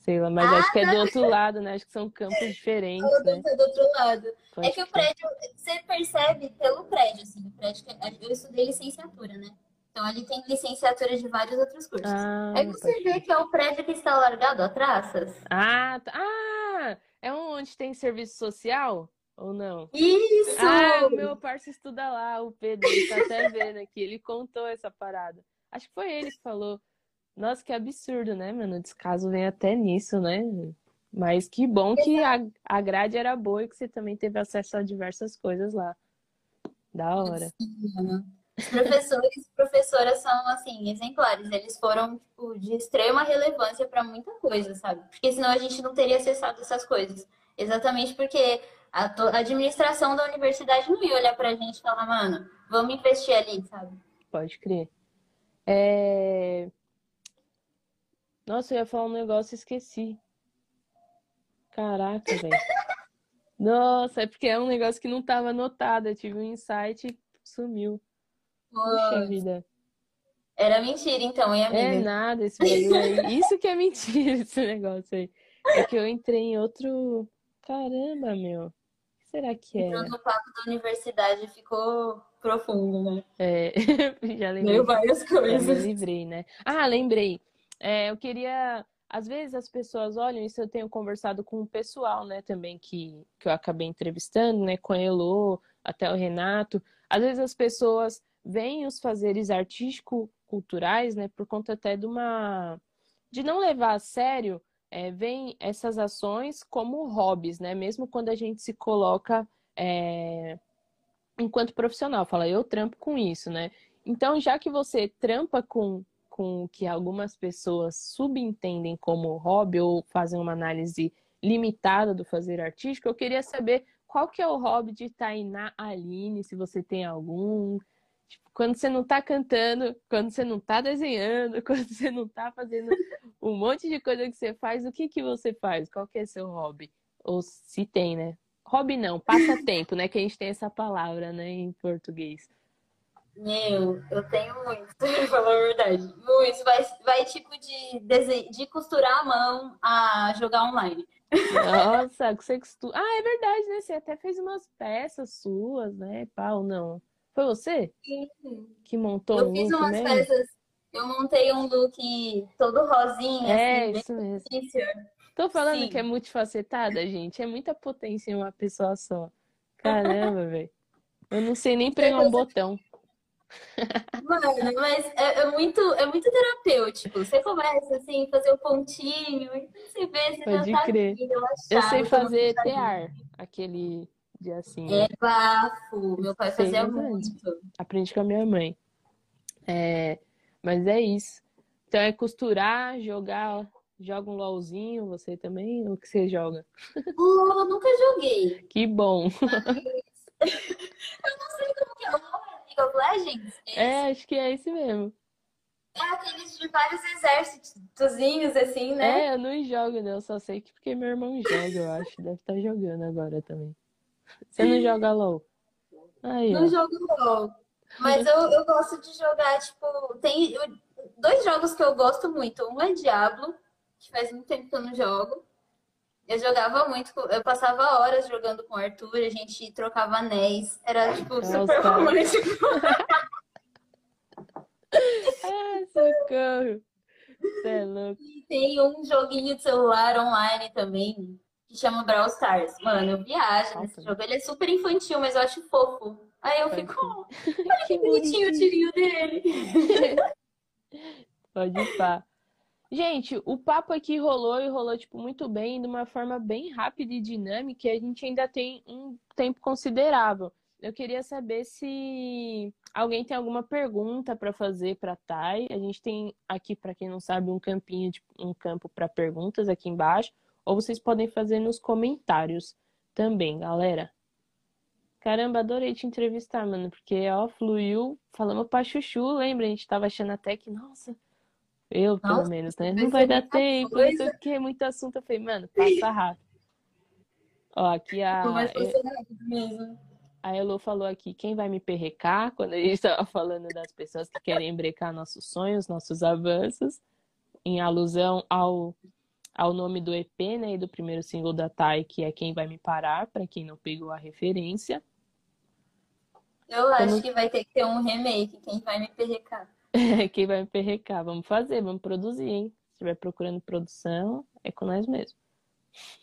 Sei lá, mas ah, acho que é do outro lado, né? Acho que são campos diferentes. O né? é do outro lado. Pode é que o prédio, você percebe pelo prédio, assim, o prédio que eu estudei licenciatura, né? Então ali tem licenciatura de vários outros cursos. Ah, Aí você vê que é o prédio que está largado a traças. Ah, tá. ah, é onde tem serviço social? Ou não? Isso! Ah, o meu parceiro estuda lá, o Pedro, ele tá até vendo aqui. Ele contou essa parada. Acho que foi ele que falou. Nossa, que absurdo, né, mano? O descaso vem até nisso, né? Mas que bom que a, a grade era boa e que você também teve acesso a diversas coisas lá. Da hora. Sim, Os professores e professoras são, assim, exemplares. Eles foram, tipo, de extrema relevância para muita coisa, sabe? Porque senão a gente não teria acessado essas coisas. Exatamente porque a, a administração da universidade não ia olhar pra gente e falar, mano, vamos investir ali, sabe? Pode crer. É... Nossa, eu ia falar um negócio e esqueci. Caraca, velho. Nossa, é porque é um negócio que não estava anotado. Eu tive um insight e sumiu. Puxa vida. Era mentira, então, hein, amiga? É nada, esse aí. Isso que é mentira, esse negócio aí. É que eu entrei em outro. Caramba, meu. O que será que é? Entrou no papo da universidade ficou profundo, né? É, já lembrei. Veio várias coisas. Já me livrei, né? Ah, lembrei. É, eu queria. Às vezes as pessoas olham, isso eu tenho conversado com o pessoal, né, também que, que eu acabei entrevistando, né, com a Elo, até o Renato. Às vezes as pessoas veem os fazeres artístico-culturais, né, por conta até de uma. de não levar a sério, é, essas ações como hobbies, né, mesmo quando a gente se coloca. É, enquanto profissional, fala, eu trampo com isso, né? Então, já que você trampa com com o que algumas pessoas subentendem como hobby ou fazem uma análise limitada do fazer artístico, eu queria saber qual que é o hobby de Tainá Aline, se você tem algum. Tipo, quando você não está cantando, quando você não está desenhando, quando você não está fazendo um monte de coisa que você faz, o que, que você faz? Qual que é seu hobby? Ou se tem, né? Hobby não, passatempo, né? Que a gente tem essa palavra, né, em português. Meu, eu tenho muito, pra falar a verdade. Muito. Vai, vai tipo de, de costurar a mão a jogar online. Nossa, você costura. Ah, é verdade, né? Você até fez umas peças suas, né? Pau, não. Foi você? Sim. Que montou eu um fiz umas mesmo? peças. Eu montei um look todo rosinha. É, assim, isso mesmo. Difícil. Tô falando Sim. que é multifacetada, gente. É muita potência em uma pessoa só. Caramba, velho. Eu não sei nem pregar um botão. Mano, mas é, é, muito, é muito terapêutico. Você começa assim, fazer o pontinho, e você vê, você Pode já tá crer. aqui, relaxado, Eu sei fazer um tear, aquele de assim. É bafo. Meu pai Sei, fazia verdade. muito. Aprendi com a minha mãe. É, mas é isso. Então é costurar, jogar, joga um LOLzinho, você também? O que você joga? LOL eu nunca joguei. Que bom. Eu não sei como que é. É League of Legends? É, acho que é esse mesmo. É aqueles de vários exércitozinhos, assim, né? É, eu não jogo, né? Eu só sei que porque meu irmão joga, eu acho. Deve estar jogando agora também. Você não joga LOL? Aí, Não ó. jogo LOL. Mas eu, eu gosto de jogar, tipo, tem dois jogos que eu gosto muito. Um é Diablo, que faz muito tempo que eu não jogo. Eu jogava muito, eu passava horas jogando com o Arthur, a gente trocava anéis. Era, tipo, Nossa. super romântico. Ah, socorro. Você é louco. E tem um joguinho de celular online também, que chama Brawl Stars. Mano, eu viajo nesse Nossa. jogo. Ele é super infantil, mas eu acho fofo. Aí eu Pode fico, olha que bonitinho o tirinho dele. Pode ir pá. Gente, o papo aqui rolou e rolou, tipo, muito bem, de uma forma bem rápida e dinâmica, e a gente ainda tem um tempo considerável. Eu queria saber se alguém tem alguma pergunta para fazer para Thay. A gente tem aqui, para quem não sabe, um campinho, de, um campo para perguntas aqui embaixo, ou vocês podem fazer nos comentários também, galera. Caramba, adorei te entrevistar, mano, porque ó, fluiu, falamos pra chuchu, lembra? A gente tava achando até que, nossa, eu pelo Nossa, menos, né? Não vai dar tempo, não sei coisa. o que, muito assunto. Eu falei, mano, passa rápido. Ó, aqui a, a Elo falou aqui, quem vai me perrecar? Quando a gente estava falando das pessoas que querem brecar nossos sonhos, nossos avanços, em alusão ao, ao nome do EP, né, e do primeiro single da Thay, que é Quem Vai Me Parar, para quem não pegou a referência. Eu acho que vai ter que ter um remake. Quem vai me perrecar? Quem vai me perrecar? Vamos fazer, vamos produzir, hein? Se estiver procurando produção, é com nós mesmo.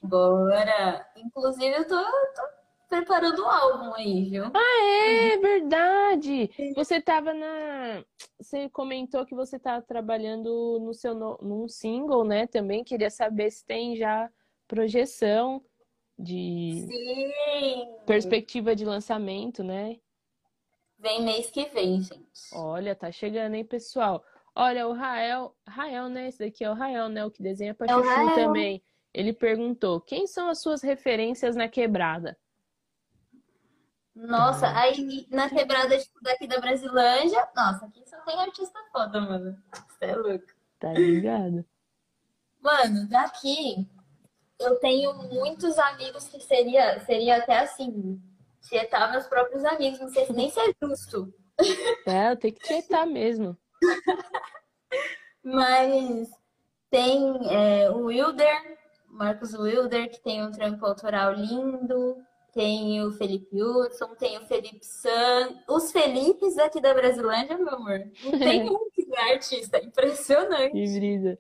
Bora! Inclusive, eu tô, tô preparando um álbum aí, viu? É verdade! Você tava na. Você comentou que você tava trabalhando no seu no... num single, né? Também queria saber se tem já projeção de Sim! perspectiva de lançamento, né? Vem mês que vem, gente. Olha, tá chegando, hein, pessoal? Olha, o Rael, Rael, né? Esse daqui é o Rael, né? O que desenha pra É Chuchu Rael. também. Ele perguntou: quem são as suas referências na quebrada? Nossa, aí na quebrada tipo, daqui da Brasilândia, nossa, aqui só tem artista foda, mano. Você é louco. Tá ligado? Mano, daqui eu tenho muitos amigos que seria, seria até assim, tietar meus próprios amigos, não sei se nem se é justo. É, eu tenho que tietar mesmo. Mas tem é, o Wilder, Marcos Wilder, que tem um trampo autoral lindo. Tem o Felipe Hudson, tem o Felipe San. Os Felipes aqui da Brasilândia, meu amor, não tem um que é artista. Impressionante. Que brisa.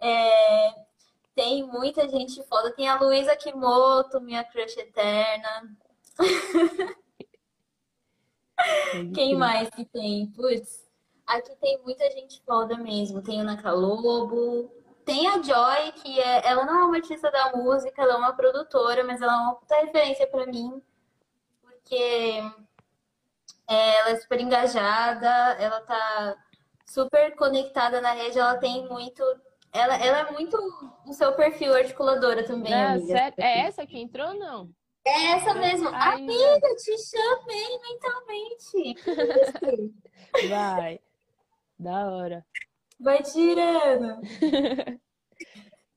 É, tem muita gente foda. Tem a Luísa Kimoto, minha crush eterna. Quem mais que tem? Putz, aqui tem muita gente foda mesmo. Tem o Nakalobo. Tem a Joy, que é, ela não é uma artista da música, ela é uma produtora, mas ela é uma puta referência pra mim. Porque é, ela é super engajada, ela tá super conectada na rede, ela tem muito. Ela, ela é muito o seu perfil articuladora também, Ah, amiga. sério? É essa que entrou ou não? É essa mesmo. Ai, Amiga, te chamei mentalmente. Vai. Da hora. Vai tirando.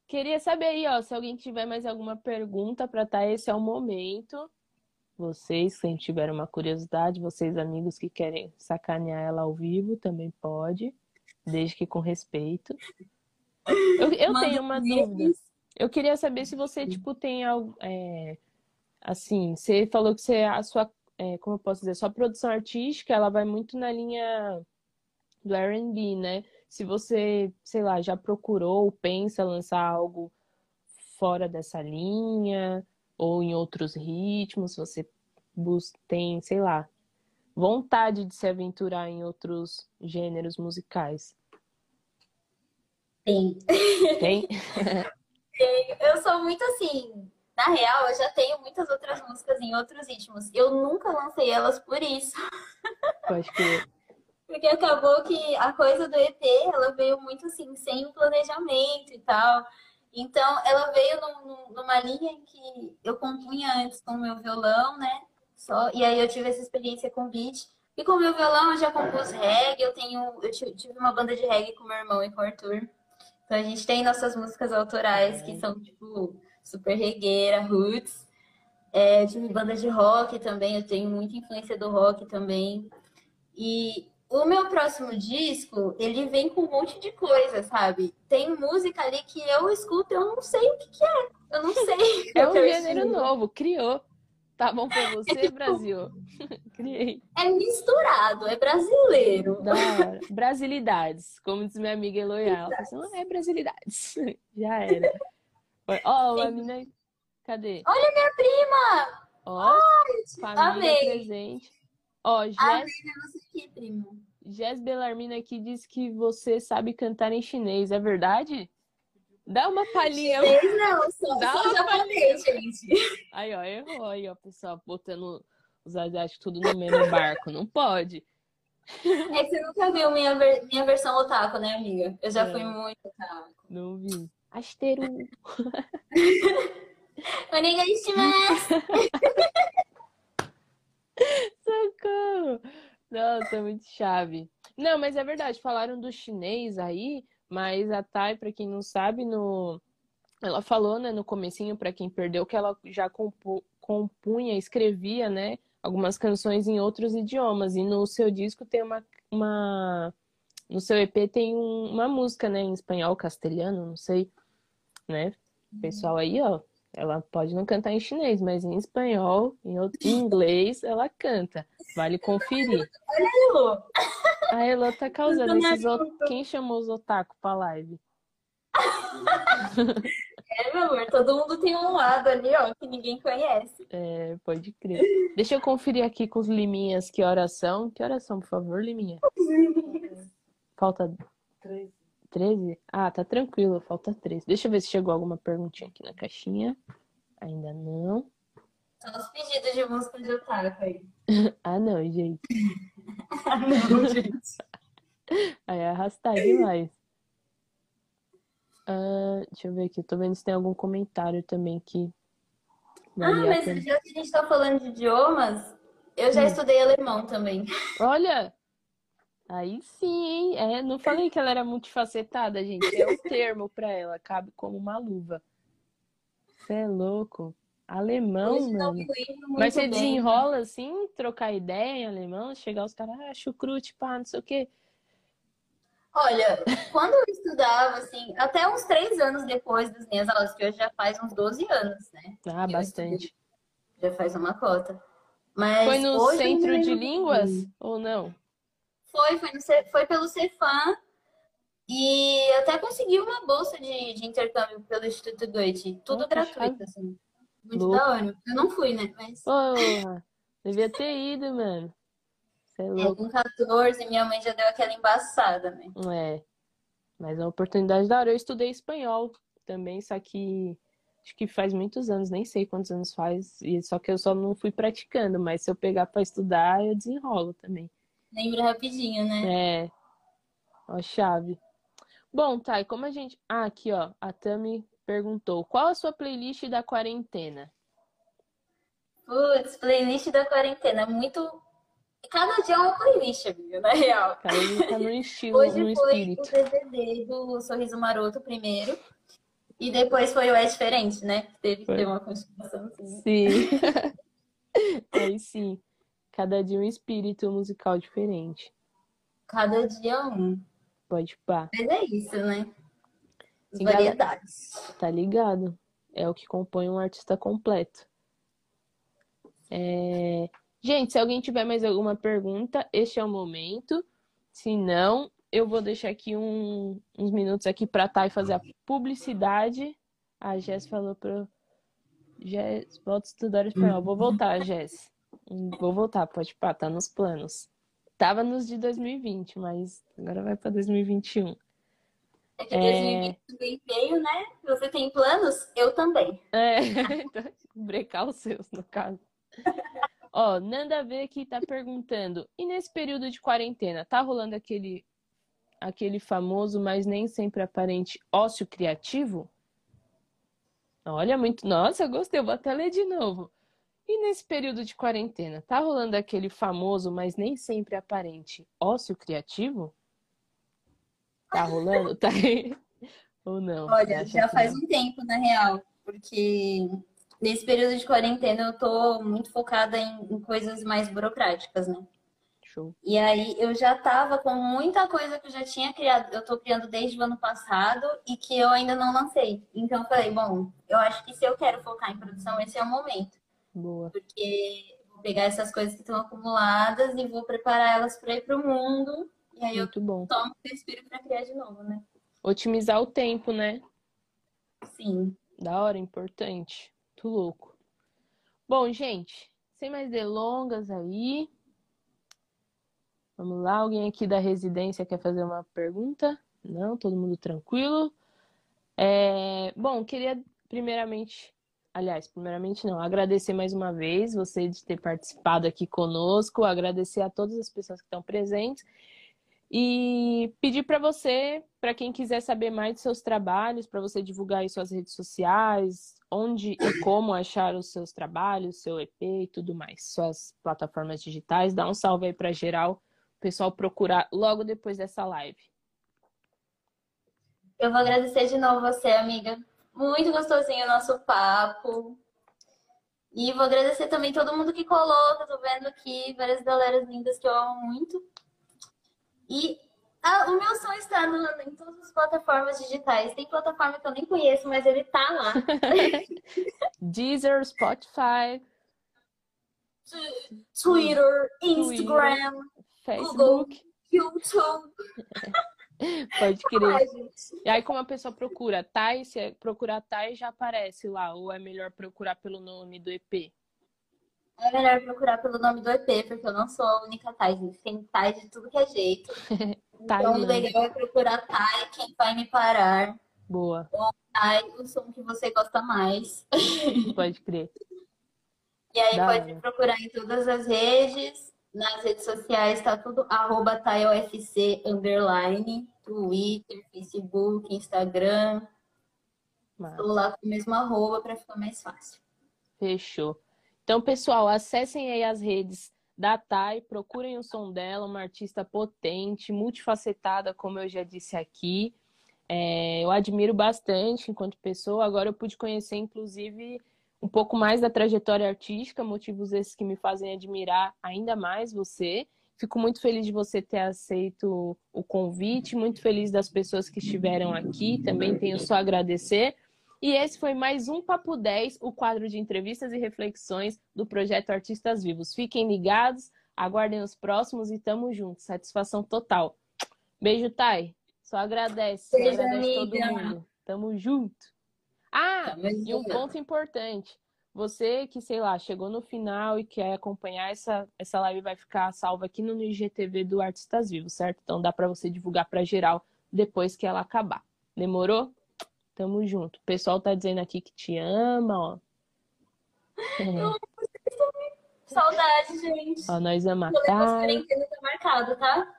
Queria saber aí, ó, se alguém tiver mais alguma pergunta pra tá, esse é o momento. Vocês, quem tiver uma curiosidade, vocês amigos que querem sacanear ela ao vivo, também pode, desde que com respeito. Eu, eu tenho uma dúvida. Eu queria saber se você, tipo, tem algo, é, assim, você falou que você, a sua, é, como eu posso dizer, sua produção artística, ela vai muito na linha do R&B, né? Se você, sei lá, já procurou, pensa lançar algo fora dessa linha ou em outros ritmos, se você tem, sei lá, vontade de se aventurar em outros gêneros musicais. Tem. Tem? Eu sou muito assim. Na real, eu já tenho muitas outras músicas em outros ritmos. Eu nunca lancei elas por isso. Pode crer. Porque acabou que a coisa do EP, ela veio muito assim, sem planejamento e tal. Então, ela veio num- num- numa linha em que eu compunha antes com o meu violão, né? Só, e aí eu tive essa experiência com beat. E com o meu violão eu já compus reggae, eu tenho, eu ti- tive uma banda de reggae com meu irmão e com o Arthur. Então a gente tem nossas músicas autorais que são tipo super regueira, roots. É, eu tive banda de rock também, eu tenho muita influência do rock também. E o meu próximo disco, ele vem com um monte de coisa, sabe? Tem música ali que eu escuto, eu não sei o que, que é. Eu não sei. É o um gênero novo, criou. Tá bom pra você, Brasil? Criei. É misturado, é brasileiro. Da hora. Brasilidades, como diz minha amiga assim, não é brasilidades. Já era. Ó, a mina. Cadê? Olha minha prima! Ó, família amei. presente. Ó, Amei Jess, ver você aqui, primo. Jess Belarmina aqui diz que você sabe cantar em chinês, é verdade? Dá uma palhinha. Não, só, Dá só uma japonês, gente. Aí, ó, errou aí, ó, pessoal, botando os asiáticos tudo no mesmo barco. Não pode. É que você nunca viu minha, ver- minha versão otaku, né, amiga? Eu já É. fui muito otaku. Não vi. Asteru. Onegaishimasu! Socorro! Nossa, muito chave. Não, mas é verdade, falaram do chinês aí, mas a Thay, pra quem não sabe, no... ela falou, né, no comecinho, pra quem perdeu, que ela já compu- compunha, escrevia, né, algumas canções em outros idiomas. E no seu disco tem uma... uma... No seu EP tem um- uma música, né, em espanhol, castelhano, não sei, né? Pessoal aí, ó, ela pode não cantar em chinês, mas em espanhol, em outro- em inglês, ela canta. Vale conferir. Elô. A Elo tá causando esses o... maluca. Quem chamou os otaku pra live? É, meu amor, todo mundo tem um lado ali, ó, que ninguém conhece. É, pode crer. Deixa eu conferir aqui com os Liminhas que horas são. Que horas são, por favor, Liminha? Falta 13? Ah, tá tranquilo, falta 13. Deixa eu ver se chegou alguma perguntinha aqui na caixinha. Ainda não. São os pedidos de música de otaku aí. ah, não, gente. não, gente. Aí é arrastar demais. Uh, deixa eu ver aqui, eu tô vendo se tem algum comentário também que. Ah, mas já que a gente tá falando de idiomas, eu já hum. estudei alemão também. Olha! Aí sim, hein? É, não falei que ela era multifacetada, gente. É o termo para ela, cabe como uma luva. Você é louco. Alemão, Hoje mano. Mas você bem, desenrola né? assim, trocar ideia em alemão, chegar os caras, ah, chucrute, pá, não sei o quê. Olha, quando eu estudava, assim, até uns três anos depois das minhas aulas, que hoje já faz uns 12 anos, né? Ah, bastante. Já faz uma cota. Mas foi no centro de línguas ou não? Foi, foi, no, foi pelo Cefam e até consegui uma bolsa de, de intercâmbio pelo Instituto Goethe. Tudo gratuito, assim. Muito Louco. da hora. Eu não fui, né? Mas... Porra, devia ter ido, mano. Você é, é louco. É, com 14, minha mãe já deu aquela embaçada, né? É. Mas é uma oportunidade da hora. Eu estudei espanhol também, só que acho que faz muitos anos, nem sei quantos anos faz, e só que eu só não fui praticando, mas se eu pegar para estudar, eu desenrolo também. Lembra rapidinho, né? É. Ó, chave. Bom, Thay, como a gente. Ah, aqui, ó. A Tami perguntou: qual a sua playlist da quarentena? Putz, playlist da quarentena. Muito Cada dia é uma playlist, amiga, na real. Cada dia tá no estilo, Hoje no foi espírito. o DVD do Sorriso Maroto primeiro. E depois foi o É Diferente, né? Teve que ter uma continuação. Assim. Sim. Aí sim. Cada dia um espírito musical diferente. Cada dia um. Pode pá. Mas é isso, né? Variedades. Tá ligado? É o que compõe um artista completo. É... Gente, se alguém tiver mais alguma pergunta, este é o momento. Se não, eu vou deixar aqui um, uns minutos aqui para Thay fazer a publicidade. A Jess falou para Jess, volta a estudar espanhol. Vou voltar, Jess. Vou voltar, pode pá, tá nos planos. Tava nos de 2020, mas agora vai para 2021. É que 2020 é... veio, né? Você tem planos? Eu também. É, então, brecar os seus, no caso. Ó, Nanda a ver que tá perguntando. E nesse período de quarentena, tá rolando aquele aquele famoso, mas nem sempre aparente ócio criativo? Olha, muito. Nossa, gostei, vou até ler de novo. E nesse período de quarentena, tá rolando aquele famoso, mas nem sempre aparente ócio criativo? Tá rolando? Tá aí? Ou não? Olha, já faz um tempo, na real, porque nesse período de quarentena eu tô muito focada em, em coisas mais burocráticas, né? Show. E aí eu já tava com muita coisa que eu já tinha criado, eu tô criando desde o ano passado e que eu ainda não lancei. Então eu falei, bom, eu acho que se eu quero focar em produção, esse é o momento. Boa. Porque vou pegar essas coisas que estão acumuladas e vou preparar elas para ir para o mundo. E aí Muito eu bom. tomo respiro para criar de novo, né? Otimizar o tempo, né? Sim. Da hora, importante muito louco. Bom, gente, sem mais delongas aí. Vamos lá, alguém aqui da residência quer fazer uma pergunta? Não, todo mundo tranquilo. É, bom, queria primeiramente, aliás, primeiramente não, agradecer mais uma vez você de ter participado aqui conosco, agradecer a todas as pessoas que estão presentes e pedir para você, para quem quiser saber mais de seus trabalhos, para você divulgar em suas redes sociais, onde e como achar os seus trabalhos, seu EP e tudo mais, suas plataformas digitais. Dá um salve aí para geral, o pessoal procurar logo depois dessa live. Eu vou agradecer de novo você, amiga. Muito gostosinho o nosso papo. E vou agradecer também todo mundo que colou, eu tô vendo aqui, várias galeras lindas que eu amo muito. E ah, o meu som está no, em todas as plataformas digitais. Tem plataforma que eu nem conheço, mas ele tá lá. Deezer, Spotify, Twitter, Instagram, Facebook, Google, YouTube. Pode crer. e aí, como a pessoa procura Thay, se procurar Thay, já aparece lá. Ou é melhor procurar pelo nome do EP? É melhor procurar pelo nome do EP, porque eu não sou a única Thay. Tem Thay de tudo que é jeito. então, o legal é procurar Thay, quem vai me parar. Boa. Ou Thay, o som que você gosta mais. Pode crer. E aí da pode procurar em todas as redes. Nas redes sociais tá tudo arroba underline, Twitter, Facebook, Instagram. Estou lá com o mesmo arroba para ficar mais fácil. Fechou. Então, pessoal, acessem aí as redes da Thay, procurem o som dela, uma artista potente, multifacetada, como eu já disse aqui. É, eu admiro bastante enquanto pessoa. Agora eu pude conhecer, inclusive, um pouco mais da trajetória artística, motivos esses que me fazem admirar ainda mais você. Fico muito feliz de você ter aceito o convite, muito feliz das pessoas que estiveram aqui. Também tenho só a agradecer. E esse foi mais um Papo 10, o quadro de entrevistas e reflexões do projeto Artistas Vivos. Fiquem ligados, aguardem os próximos e tamo junto. Satisfação total. Beijo, Thay. Só agradece. Beijo, agradece amiga. todo mundo. Tamo junto. Ah, e um ponto importante. Você que, sei lá, chegou no final e quer acompanhar essa, essa live, vai ficar salva aqui no IGTV do Artistas Vivos, certo? Então dá para você divulgar para geral depois que ela acabar. Demorou? Tamo junto. O pessoal tá dizendo aqui que te ama, ó. É. Saudade, gente. Ó, nós ama tá marcado, tá?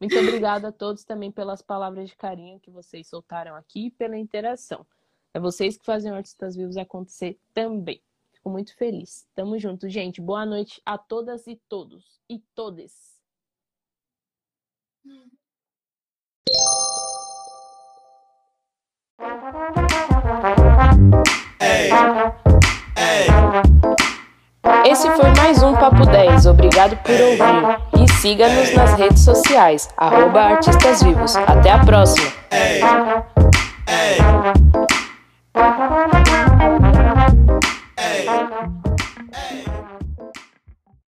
Muito obrigada a todos também pelas palavras de carinho que vocês soltaram aqui e pela interação. É vocês que fazem o Artistas Vivos acontecer também. Fico muito feliz. Tamo junto, gente. Boa noite a todas e todos. E todes. Hum. Esse foi mais um Papo 10. Obrigado por ouvir. E siga-nos nas redes sociais, arroba Artistas Vivos. Até a próxima! Hey.